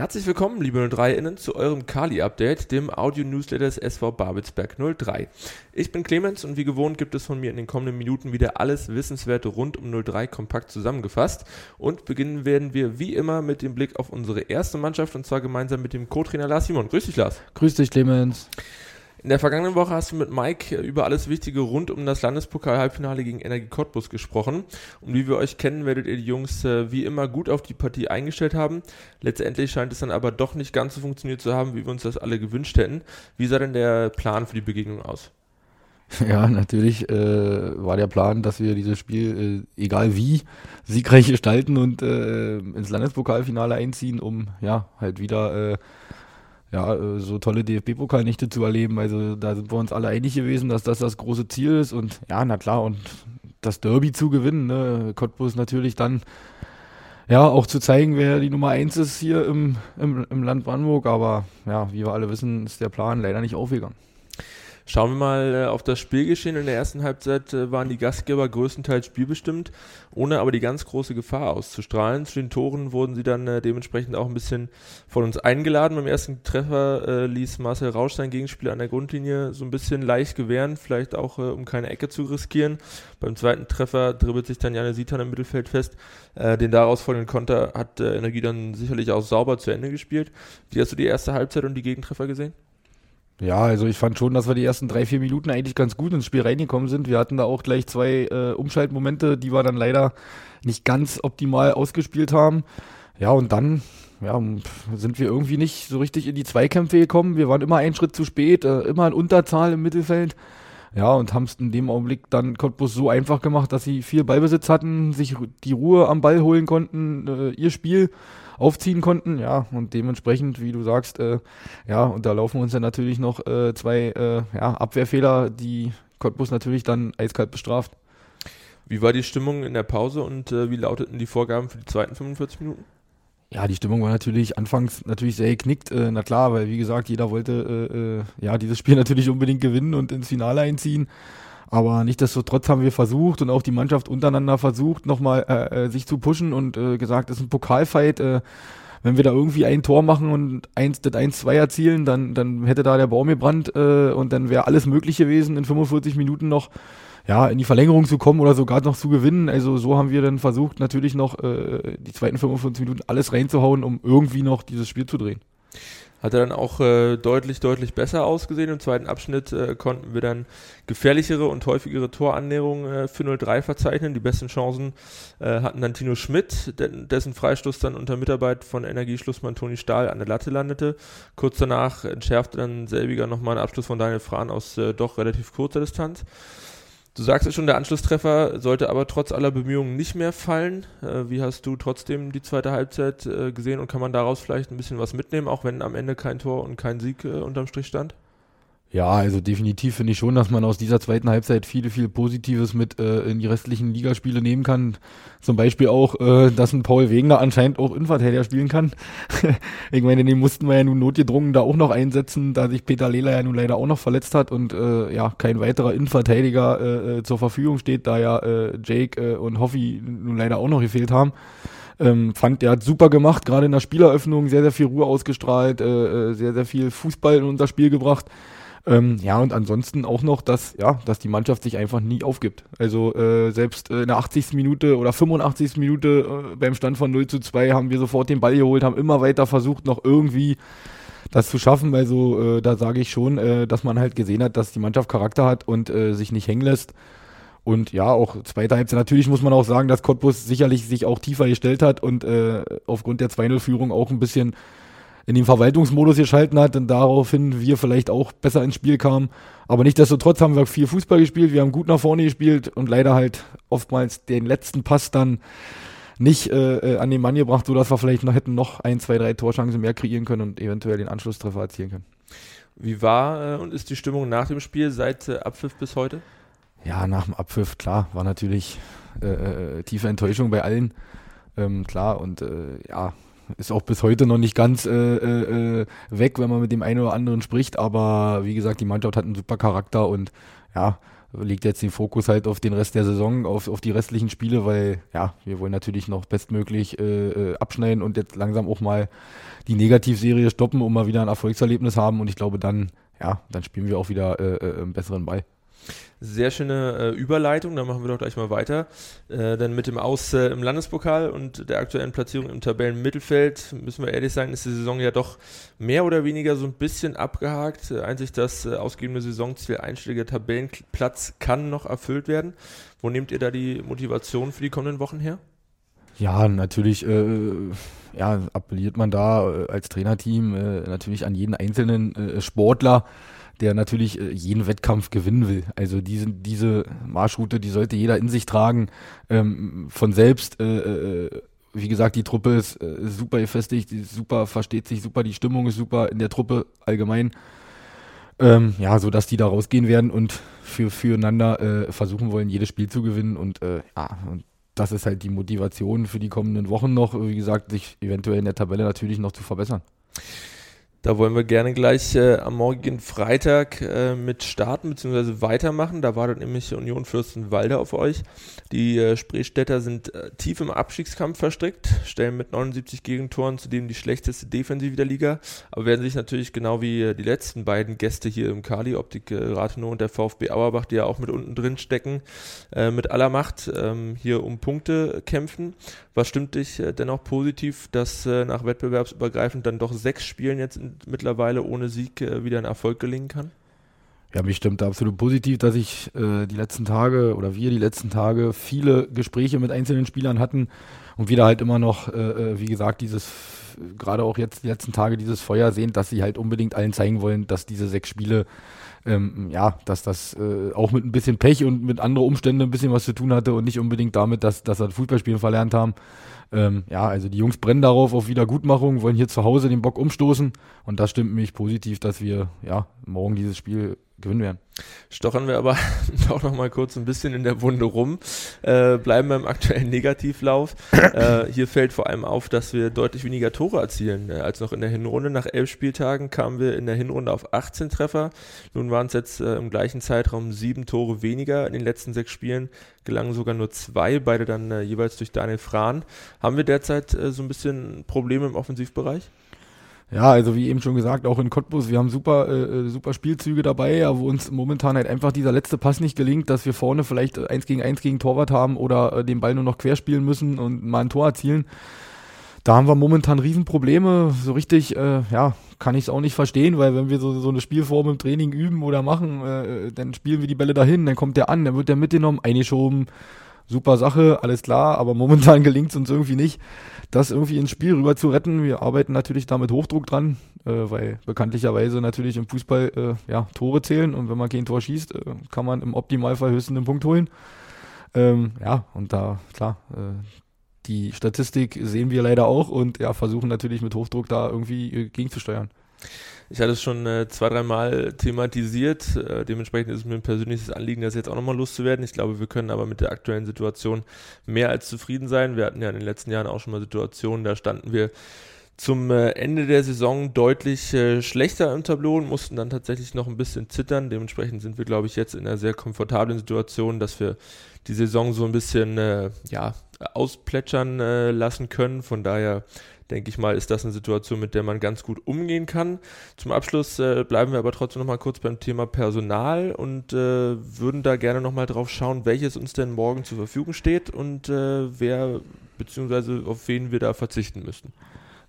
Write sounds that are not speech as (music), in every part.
Herzlich willkommen, liebe 03-Innen, zu eurem Kali-Update, dem Audio-Newsletter des SV Babelsberg 03. Ich bin Clemens und wie gewohnt gibt es von mir in den kommenden Minuten wieder alles Wissenswerte rund um 03 kompakt zusammengefasst. Und beginnen werden wir wie immer mit dem Blick auf unsere erste Mannschaft und zwar gemeinsam mit dem Co-Trainer Lars Simon. Grüß dich, Lars. Grüß dich, Clemens. In der vergangenen Woche hast du mit Mike über alles Wichtige rund um das Landespokal-Halbfinale gegen Energie Cottbus gesprochen. Und wie wir euch kennen, werdet ihr die Jungs äh, wie immer gut auf die Partie eingestellt haben. Letztendlich scheint es dann aber doch nicht ganz so funktioniert zu haben, wie wir uns das alle gewünscht hätten. Wie sah denn der Plan für die Begegnung aus? (laughs) Ja, natürlich äh, war der Plan, dass wir dieses Spiel, äh, egal wie, siegreich gestalten und äh, ins Landespokalfinale einziehen, um ja halt wieder äh, ja, äh, so tolle DFB-Pokalnächte zu erleben. Also da sind wir uns alle einig gewesen, dass das das große Ziel ist. Und ja, na klar, und das Derby zu gewinnen, ne? Cottbus natürlich dann ja auch zu zeigen, wer die Nummer eins ist hier im, im, im Land Brandenburg. Aber ja, wie wir alle wissen, ist der Plan leider nicht aufgegangen. Schauen wir mal äh, auf das Spielgeschehen. In der ersten Halbzeit äh, waren die Gastgeber größtenteils spielbestimmt, ohne aber die ganz große Gefahr auszustrahlen. Zu den Toren wurden sie dann äh, dementsprechend auch ein bisschen von uns eingeladen. Beim ersten Treffer ließ Marcel Rausch sein Gegenspieler an der Grundlinie so ein bisschen leicht gewähren, vielleicht auch um keine Ecke zu riskieren. Beim zweiten Treffer dribbelt sich dann Janne Sitan im Mittelfeld fest. Den daraus folgenden Konter hat Energie dann sicherlich auch sauber zu Ende gespielt. Wie hast du die erste Halbzeit und die Gegentreffer gesehen? Ja, also ich fand schon, dass wir die ersten drei, vier Minuten eigentlich ganz gut ins Spiel reingekommen sind. Wir hatten da auch gleich zwei äh, Umschaltmomente, die wir dann leider nicht ganz optimal ausgespielt haben. Ja, und dann ja, sind wir irgendwie nicht so richtig in die Zweikämpfe gekommen. Wir waren immer einen Schritt zu spät, äh, immer in Unterzahl im Mittelfeld. Ja, und haben es in dem Augenblick dann Cottbus so einfach gemacht, dass sie viel Ballbesitz hatten, sich die Ruhe am Ball holen konnten, äh, ihr Spiel aufziehen konnten. Ja, und dementsprechend, wie du sagst, äh, ja, und da laufen uns dann natürlich noch äh, zwei äh, ja, Abwehrfehler, die Cottbus natürlich dann eiskalt bestraft. Wie war die Stimmung in der Pause und äh, wie lauteten die Vorgaben für die zweiten 45 Minuten? Ja, die Stimmung war natürlich anfangs natürlich sehr geknickt. Äh, na klar, weil wie gesagt, jeder wollte äh, äh, ja dieses Spiel (laughs) natürlich unbedingt gewinnen und ins Finale einziehen. Aber nichtsdestotrotz haben wir versucht und auch die Mannschaft untereinander versucht, nochmal äh, äh, sich zu pushen und äh, gesagt, es ist ein Pokalfight. Äh, wenn wir da irgendwie ein Tor machen und eins, das 1-2 erzielen, dann, dann hätte da der Baum gebrannt äh, und dann wäre alles möglich gewesen, in 45 Minuten noch ja, in die Verlängerung zu kommen oder sogar noch zu gewinnen. Also so haben wir dann versucht, natürlich noch äh, die zweiten 45 Minuten alles reinzuhauen, um irgendwie noch dieses Spiel zu drehen. Hat er dann auch äh, deutlich, deutlich besser ausgesehen. Im zweiten Abschnitt äh, konnten wir dann gefährlichere und häufigere Torannäherungen äh, für 0-3 verzeichnen. Die besten Chancen äh, hatten dann Tino Schmidt, dessen Freistoß dann unter Mitarbeit von Energieschlussmann Toni Stahl an der Latte landete. Kurz danach entschärfte dann selbiger nochmal einen Abschluss von Daniel Frahn aus äh, doch relativ kurzer Distanz. Du sagst ja schon, der Anschlusstreffer sollte aber trotz aller Bemühungen nicht mehr fallen. Äh, wie hast du trotzdem die zweite Halbzeit äh, gesehen und kann man daraus vielleicht ein bisschen was mitnehmen, auch wenn am Ende kein Tor und kein Sieg äh, unterm Strich stand? Ja, also definitiv finde ich schon, dass man aus dieser zweiten Halbzeit viel, viel Positives mit äh, in die restlichen Ligaspiele nehmen kann. Zum Beispiel auch, äh, dass ein Paul Wegner anscheinend auch Innenverteidiger spielen kann. (laughs) ich meine, den mussten wir ja nun notgedrungen da auch noch einsetzen, da sich Peter Lela ja nun leider auch noch verletzt hat und äh, ja, kein weiterer Innenverteidiger äh, äh zur Verfügung steht, da ja äh, Jake äh, und Hoffi nun leider auch noch gefehlt haben. Ähm, fand, der hat super gemacht, gerade in der Spieleröffnung sehr, sehr viel Ruhe ausgestrahlt, äh, äh sehr, sehr viel Fußball in unser Spiel gebracht. Ähm, ja, und ansonsten auch noch, dass, ja, dass die Mannschaft sich einfach nie aufgibt. Also äh, selbst äh, in der 80. Minute oder 85. Minute äh, beim Stand von 0 zu 2 haben wir sofort den Ball geholt, haben immer weiter versucht, noch irgendwie das zu schaffen. Also äh, da sage ich schon, äh, dass man halt gesehen hat, dass die Mannschaft Charakter hat und äh, sich nicht hängen lässt. Und ja, auch zweite Halbzeit. Natürlich muss man auch sagen, dass Cottbus sicherlich sich auch tiefer gestellt hat und äh, aufgrund der 2-0-Führung auch ein bisschen in den Verwaltungsmodus geschalten hat und daraufhin wir vielleicht auch besser ins Spiel kamen. Aber nichtsdestotrotz haben wir viel Fußball gespielt, wir haben gut nach vorne gespielt und leider halt oftmals den letzten Pass dann nicht äh, äh an den Mann gebracht, sodass wir vielleicht noch hätten noch ein, zwei, drei Torchancen mehr kreieren können und eventuell den Anschlusstreffer erzielen können. Wie war äh, und ist die Stimmung nach dem Spiel seit äh, Abpfiff bis heute? Ja, nach dem Abpfiff, klar, war natürlich äh tiefe Enttäuschung bei allen. Ähm, klar, und ja, ist auch bis heute noch nicht ganz äh, äh, weg, wenn man mit dem einen oder anderen spricht. Aber wie gesagt, die Mannschaft hat einen super Charakter und ja, legt jetzt den Fokus halt auf den Rest der Saison, auf, auf die restlichen Spiele, weil ja, wir wollen natürlich noch bestmöglich äh, äh, abschneiden und jetzt langsam auch mal die Negativserie stoppen, um mal wieder ein Erfolgserlebnis haben und ich glaube dann, ja, dann spielen wir auch wieder äh, äh, einen besseren Ball. Sehr schöne äh, Überleitung, dann machen wir doch gleich mal weiter. Äh, denn mit dem Aus äh, im Landespokal und der aktuellen Platzierung im Tabellenmittelfeld, müssen wir ehrlich sein, ist die Saison ja doch mehr oder weniger so ein bisschen abgehakt. Äh, einzig das äh, ausgegebene Saisonziel einstelliger Tabellenplatz kann noch erfüllt werden. Wo nehmt ihr da die Motivation für die kommenden Wochen her? Ja, natürlich äh, ja, appelliert man da äh, als Trainerteam äh, natürlich an jeden einzelnen äh, Sportler, der natürlich äh, jeden Wettkampf gewinnen will. Also diese, diese Marschroute, die sollte jeder in sich tragen, ähm, von selbst. Äh, äh, wie gesagt, die Truppe ist äh, super gefestigt, super versteht sich super, die Stimmung ist super in der Truppe allgemein. Ähm, ja, so dass die da rausgehen werden und für, füreinander äh, versuchen wollen, jedes Spiel zu gewinnen und äh, ja, und das ist halt die Motivation für die kommenden Wochen noch, wie gesagt, sich eventuell in der Tabelle natürlich noch zu verbessern. Da wollen wir gerne gleich äh, am morgigen Freitag äh, mit starten bzw. weitermachen. Da wartet nämlich Union Fürstenwalde auf euch. Die äh, Spreestädter sind äh, tief im Abstiegskampf verstrickt, stellen mit 79 Gegentoren zudem die schlechteste Defensive der Liga, aber werden sich natürlich genau wie äh, die letzten beiden Gäste hier im Kali, Optik äh, Rathenow und der VfB Auerbach, die ja auch mit unten drin stecken, mit aller Macht ähm, hier um Punkte kämpfen. Was stimmt dich dennoch positiv, dass nach wettbewerbsübergreifend dann doch sechs Spielen jetzt in mittlerweile ohne Sieg äh, wieder ein Erfolg gelingen kann? Ja, mich stimmt absolut positiv, dass ich äh, die letzten Tage oder wir die letzten Tage viele Gespräche mit einzelnen Spielern hatten und wieder halt immer noch, äh, äh wie gesagt, dieses, gerade auch jetzt die letzten Tage dieses Feuer sehen, dass sie halt unbedingt allen zeigen wollen, dass diese sechs Spiele, ähm, ja, dass das äh, auch mit ein bisschen Pech und mit anderen Umständen ein bisschen was zu tun hatte und nicht unbedingt damit, dass, dass sie Fußballspielen verlernt haben. Ähm, ja, also die Jungs brennen darauf auf Wiedergutmachung, wollen hier zu Hause den Bock umstoßen und das stimmt mich positiv, dass wir ja morgen dieses Spiel gewinnen werden. Stochern wir aber (laughs) auch noch mal kurz ein bisschen in der Wunde rum, äh, bleiben beim aktuellen Negativlauf. (coughs) äh, hier fällt vor allem auf, dass wir deutlich weniger Tore erzielen äh, als noch in der Hinrunde. Nach elf Spieltagen kamen wir in der Hinrunde auf 18 Treffer. Nun waren es jetzt äh, im gleichen Zeitraum sieben Tore weniger. In den letzten sechs Spielen gelangen sogar nur zwei, beide dann äh, jeweils durch Daniel Frahn. Haben wir derzeit äh, so ein bisschen Probleme im Offensivbereich? Ja, also wie eben schon gesagt, auch in Cottbus, wir haben super, äh, äh, super Spielzüge dabei, ja, wo uns momentan halt einfach dieser letzte Pass nicht gelingt, dass wir vorne vielleicht eins gegen eins gegen Torwart haben oder äh, den Ball nur noch querspielen müssen und mal ein Tor erzielen. Da haben wir momentan Riesenprobleme. So richtig, äh, ja, kann ich es auch nicht verstehen, weil wenn wir so, so eine Spielform im Training üben oder machen, äh, dann spielen wir die Bälle dahin, dann kommt der an, dann wird der mitgenommen, eingeschoben, super Sache, alles klar, aber momentan (laughs) gelingt es uns irgendwie nicht, das irgendwie ins Spiel rüber zu retten. Wir arbeiten natürlich da mit Hochdruck dran, äh, weil bekanntlicherweise natürlich im Fußball äh, ja, Tore zählen und wenn man kein Tor schießt, äh, kann man im Optimalfall höchstens einen Punkt holen. Ähm, ja, und da, klar, äh, die Statistik sehen wir leider auch und ja, versuchen natürlich mit Hochdruck da irgendwie äh, gegenzusteuern. Ich hatte es schon äh, zwei, dreimal thematisiert. Äh, dementsprechend ist es mir ein persönliches Anliegen, das jetzt auch nochmal loszuwerden. Ich glaube, wir können aber mit der aktuellen Situation mehr als zufrieden sein. Wir hatten ja in den letzten Jahren auch schon mal Situationen, da standen wir zum äh, Ende der Saison deutlich äh, schlechter im Tableau und mussten dann tatsächlich noch ein bisschen zittern. Dementsprechend sind wir, glaube ich, jetzt in einer sehr komfortablen Situation, dass wir die Saison so ein bisschen äh, ja, ausplätschern äh, lassen können. Von daher denke ich mal, ist das eine Situation, mit der man ganz gut umgehen kann. Zum Abschluss äh, bleiben wir aber trotzdem noch mal kurz beim Thema Personal und äh, würden da gerne noch mal drauf schauen, welches uns denn morgen zur Verfügung steht und äh, wer bzw. auf wen wir da verzichten müssten.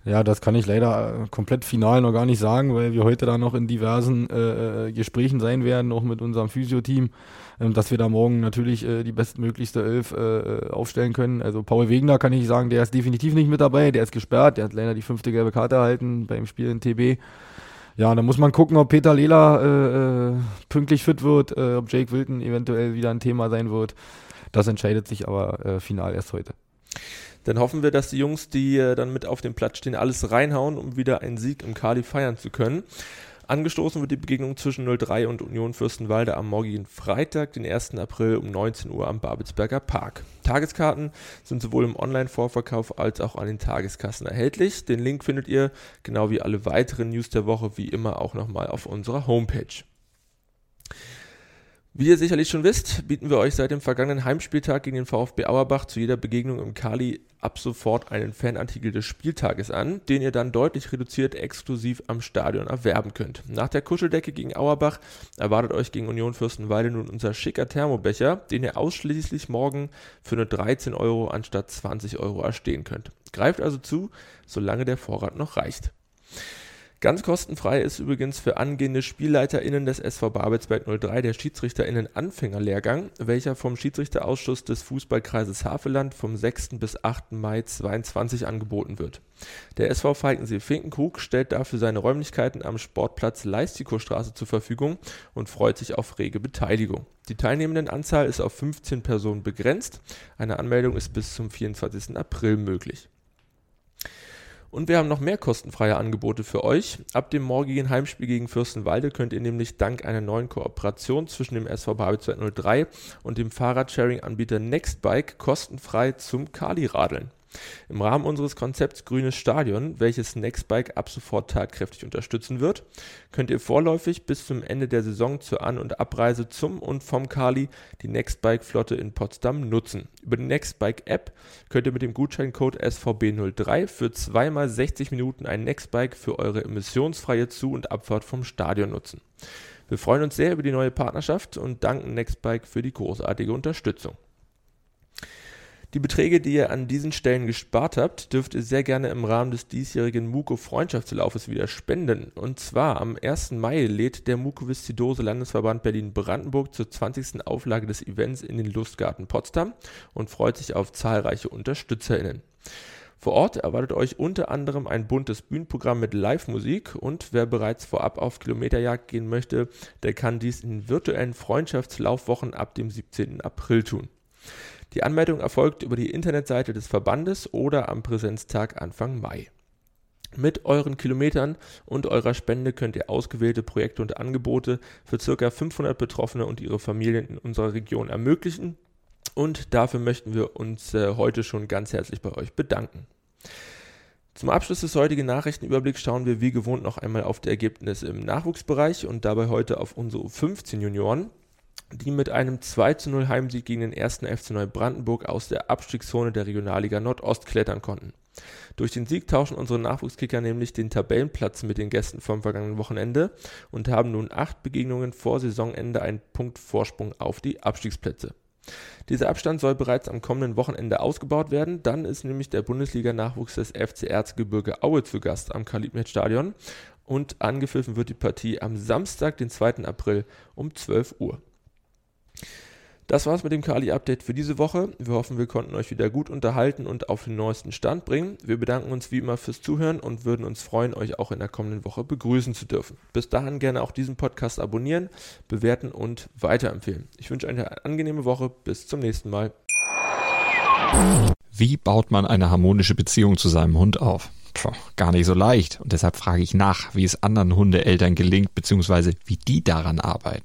Ja, das kann ich leider äh, komplett final noch gar nicht sagen, weil wir heute da noch in diversen äh, äh Gesprächen sein werden, auch mit unserem Physio-Team, äh, dass wir da morgen natürlich äh, die bestmöglichste Elf äh, äh, aufstellen können. Also Paul Wegner kann ich sagen, der ist definitiv nicht mit dabei, der ist gesperrt, der hat leider die fünfte gelbe Karte erhalten beim Spiel in TB. Ja, da muss man gucken, ob Peter Lela pünktlich fit wird, ob Jake Wilton eventuell wieder ein Thema sein wird. Das entscheidet sich aber final erst heute. Dann hoffen wir, dass die Jungs, die äh, dann mit auf dem Platz stehen, alles reinhauen, um wieder einen Sieg im Kali feiern zu können. Angestoßen wird die Begegnung zwischen 03 und Union Fürstenwalde am morgigen Freitag, den 1. April um 19 Uhr am Babelsberger Park. Tageskarten sind sowohl im Online-Vorverkauf als auch an den Tageskassen erhältlich. Den Link findet ihr, genau wie alle weiteren News der Woche, wie immer auch nochmal auf unserer Homepage. Wie ihr sicherlich schon wisst, bieten wir euch seit dem vergangenen Heimspieltag gegen den VfB Auerbach zu jeder Begegnung im Kali ab sofort einen Fanartikel des Spieltages an, den ihr dann deutlich reduziert exklusiv am Stadion erwerben könnt. Nach der Kuscheldecke gegen Auerbach erwartet euch gegen Union Fürstenwalde nun unser schicker Thermobecher, den ihr ausschließlich morgen für nur 13 Euro anstatt 20 Euro erstehen könnt. Greift also zu, solange der Vorrat noch reicht. Ganz kostenfrei ist übrigens für angehende SpielleiterInnen des SV Babelsberg 03 der SchiedsrichterInnen Anfängerlehrgang, welcher vom Schiedsrichterausschuss des Fußballkreises Havelland vom 6. bis 8. Mai 2022 angeboten wird. Der SV Falkensee-Finkenkrug stellt dafür seine Räumlichkeiten am Sportplatz Leistikostraße zur Verfügung und freut sich auf rege Beteiligung. Die teilnehmenden Anzahl ist auf 15 Personen begrenzt. Eine Anmeldung ist bis zum 24. April möglich. Und wir haben noch mehr kostenfreie Angebote für euch. Ab dem morgigen Heimspiel gegen Fürstenwalde könnt ihr nämlich dank einer neuen Kooperation zwischen dem SV Babel 203 und dem Fahrradsharing-Anbieter Nextbike kostenfrei zum Kali radeln. Im Rahmen unseres Konzepts Grünes Stadion, welches Nextbike ab sofort tatkräftig unterstützen wird, könnt ihr vorläufig bis zum Ende der Saison zur An- und Abreise zum und vom Kali die Nextbike-Flotte in Potsdam nutzen. Über die Nextbike-App könnt ihr mit dem Gutscheincode SVB03 für zweimal 60 Minuten ein Nextbike für eure emissionsfreie Zu- und Abfahrt vom Stadion nutzen. Wir freuen uns sehr über die neue Partnerschaft und danken Nextbike für die großartige Unterstützung. Die Beträge, die ihr an diesen Stellen gespart habt, dürft ihr sehr gerne im Rahmen des diesjährigen Muko Freundschaftslaufes wieder spenden. Und zwar am 1. Mai lädt der Mukoviszidose Landesverband Berlin-Brandenburg zur 20. Auflage des Events in den Lustgarten Potsdam und freut sich auf zahlreiche UnterstützerInnen. Vor Ort erwartet euch unter anderem ein buntes Bühnenprogramm mit Live-Musik und wer bereits vorab auf Kilometerjagd gehen möchte, der kann dies in virtuellen Freundschaftslaufwochen ab dem 17. April tun. Die Anmeldung erfolgt über die Internetseite des Verbandes oder am Präsenztag Anfang Mai. Mit euren Kilometern und eurer Spende könnt ihr ausgewählte Projekte und Angebote für ca. 500 Betroffene und ihre Familien in unserer Region ermöglichen. Und dafür möchten wir uns äh, heute schon ganz herzlich bei euch bedanken. Zum Abschluss des heutigen Nachrichtenüberblicks schauen wir wie gewohnt noch einmal auf die Ergebnisse im Nachwuchsbereich und dabei heute auf unsere 15 Junioren die mit einem 2 zu 0 Heimsieg gegen den ersten FC Neubrandenburg aus der Abstiegszone der Regionalliga Nordost klettern konnten. Durch den Sieg tauschen unsere Nachwuchskicker nämlich den Tabellenplatz mit den Gästen vom vergangenen Wochenende und haben nun acht Begegnungen vor Saisonende einen Punkt Vorsprung auf die Abstiegsplätze. Dieser Abstand soll bereits am kommenden Wochenende ausgebaut werden. Dann ist nämlich der Bundesliga-Nachwuchs des FC Erzgebirge Aue zu Gast am Kalibnet-Stadion und angepfiffen wird die Partie am Samstag, den 2. April um 12 Uhr. Das war's mit dem Kali-Update für diese Woche. Wir hoffen, wir konnten euch wieder gut unterhalten und auf den neuesten Stand bringen. Wir bedanken uns wie immer fürs Zuhören und würden uns freuen, euch auch in der kommenden Woche begrüßen zu dürfen. Bis dahin gerne auch diesen Podcast abonnieren, bewerten und weiterempfehlen. Ich wünsche eine angenehme Woche. Bis zum nächsten Mal. Wie baut man eine harmonische Beziehung zu seinem Hund auf? Puh, gar nicht so leicht. Und deshalb frage ich nach, wie es anderen Hundeeltern gelingt, beziehungsweise wie die daran arbeiten.